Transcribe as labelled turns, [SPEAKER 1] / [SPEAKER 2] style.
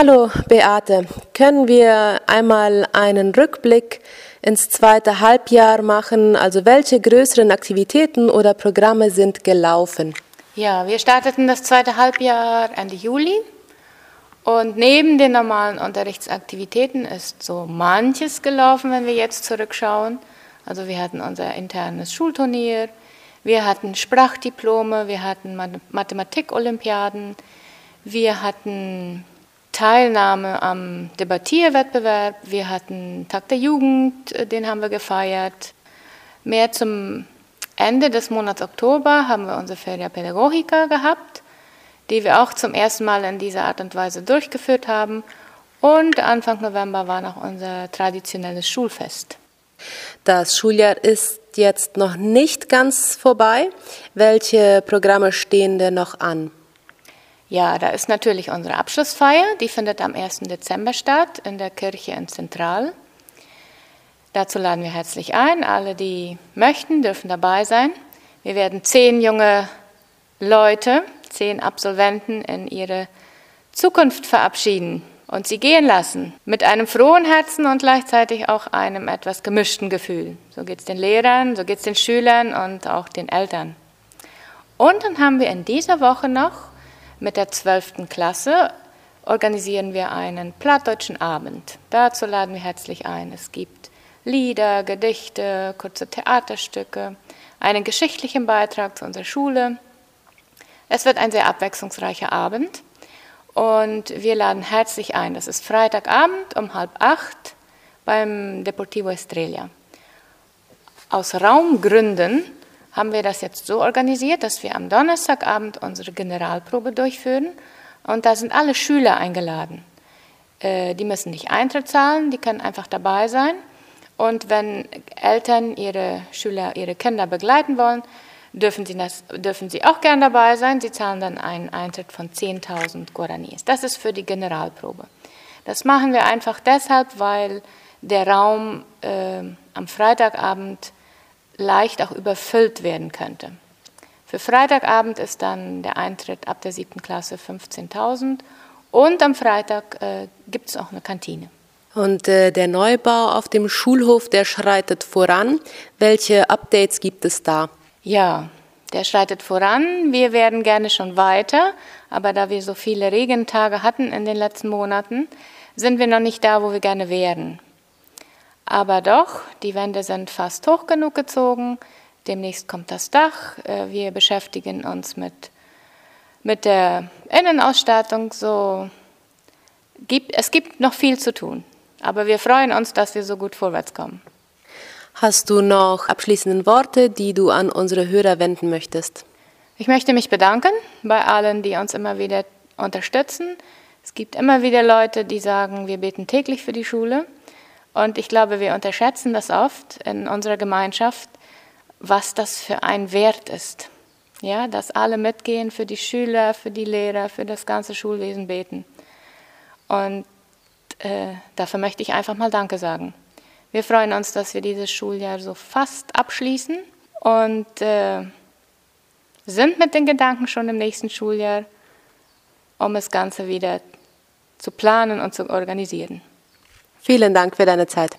[SPEAKER 1] Hallo Beate, können wir einmal einen Rückblick ins zweite Halbjahr machen? Also welche größeren Aktivitäten oder Programme sind gelaufen?
[SPEAKER 2] Ja, wir starteten das zweite Halbjahr Ende Juli und neben den normalen Unterrichtsaktivitäten ist so manches gelaufen, wenn wir jetzt zurückschauen. Also wir hatten unser internes Schulturnier, wir hatten Sprachdiplome, wir hatten Mathematik-Olympiaden, wir hatten Teilnahme am Debattierwettbewerb. Wir hatten Tag der Jugend, äh, den haben wir gefeiert. Mehr zum Ende des Monats Oktober haben wir unsere Feria Pädagogica gehabt, die wir auch zum ersten Mal in dieser Art und Weise durchgeführt haben. Und Anfang November war noch unser traditionelles Schulfest.
[SPEAKER 1] Das Schuljahr ist jetzt noch nicht ganz vorbei. Welche Programme stehen denn noch an?
[SPEAKER 2] Ja, da ist natürlich unsere Abschlussfeier, die findet am 1. Dezember statt in der Kirche in Zentral. Dazu laden wir herzlich ein. Alle, die möchten, dürfen dabei sein. Wir werden zehn junge Leute, zehn Absolventen in ihre Zukunft verabschieden und sie gehen lassen. Mit einem frohen Herzen und gleichzeitig auch einem etwas gemischten Gefühl. So geht es den Lehrern, so geht es den Schülern und auch den Eltern. Und dann haben wir in dieser Woche noch mit der 12. Klasse organisieren wir einen plattdeutschen Abend. Dazu laden wir herzlich ein. Es gibt Lieder, Gedichte, kurze Theaterstücke, einen geschichtlichen Beitrag zu unserer Schule. Es wird ein sehr abwechslungsreicher Abend und wir laden herzlich ein. Das ist Freitagabend um halb acht beim Deportivo Estrella. Aus Raumgründen haben wir das jetzt so organisiert, dass wir am Donnerstagabend unsere Generalprobe durchführen und da sind alle Schüler eingeladen. Äh, die müssen nicht Eintritt zahlen, die können einfach dabei sein. Und wenn Eltern ihre Schüler, ihre Kinder begleiten wollen, dürfen sie, das, dürfen sie auch gern dabei sein. Sie zahlen dann einen Eintritt von 10.000 Guaranis. Das ist für die Generalprobe. Das machen wir einfach deshalb, weil der Raum äh, am Freitagabend leicht auch überfüllt werden könnte. Für Freitagabend ist dann der Eintritt ab der siebten Klasse 15.000 und am Freitag äh, gibt es auch eine Kantine.
[SPEAKER 1] Und äh, der Neubau auf dem Schulhof, der schreitet voran. Welche Updates gibt es da?
[SPEAKER 2] Ja, der schreitet voran. Wir werden gerne schon weiter, aber da wir so viele Regentage hatten in den letzten Monaten, sind wir noch nicht da, wo wir gerne wären. Aber doch, die Wände sind fast hoch genug gezogen. Demnächst kommt das Dach. Äh, wir beschäftigen uns mit, mit der Innenausstattung. So, es gibt noch viel zu tun. Aber wir freuen uns, dass wir so gut vorwärts kommen.
[SPEAKER 1] Hast du noch abschließende Worte, die du an unsere Hörer wenden möchtest?
[SPEAKER 2] Ich möchte mich bedanken bei allen, die uns immer wieder unterstützen. Es gibt immer wieder Leute, die sagen, wir beten täglich für die Schule. Und ich glaube, wir unterschätzen das oft in unserer Gemeinschaft, was das für ein Wert ist. Ja, dass alle mitgehen für die Schüler, für die Lehrer, für das ganze Schulwesen beten. Und äh, dafür möchte ich einfach mal Danke sagen. Wir freuen uns, dass wir dieses Schuljahr so fast abschließen und äh, sind mit den Gedanken schon im nächsten Schuljahr, um das Ganze wieder zu planen und zu organisieren.
[SPEAKER 1] Vielen Dank für deine Zeit.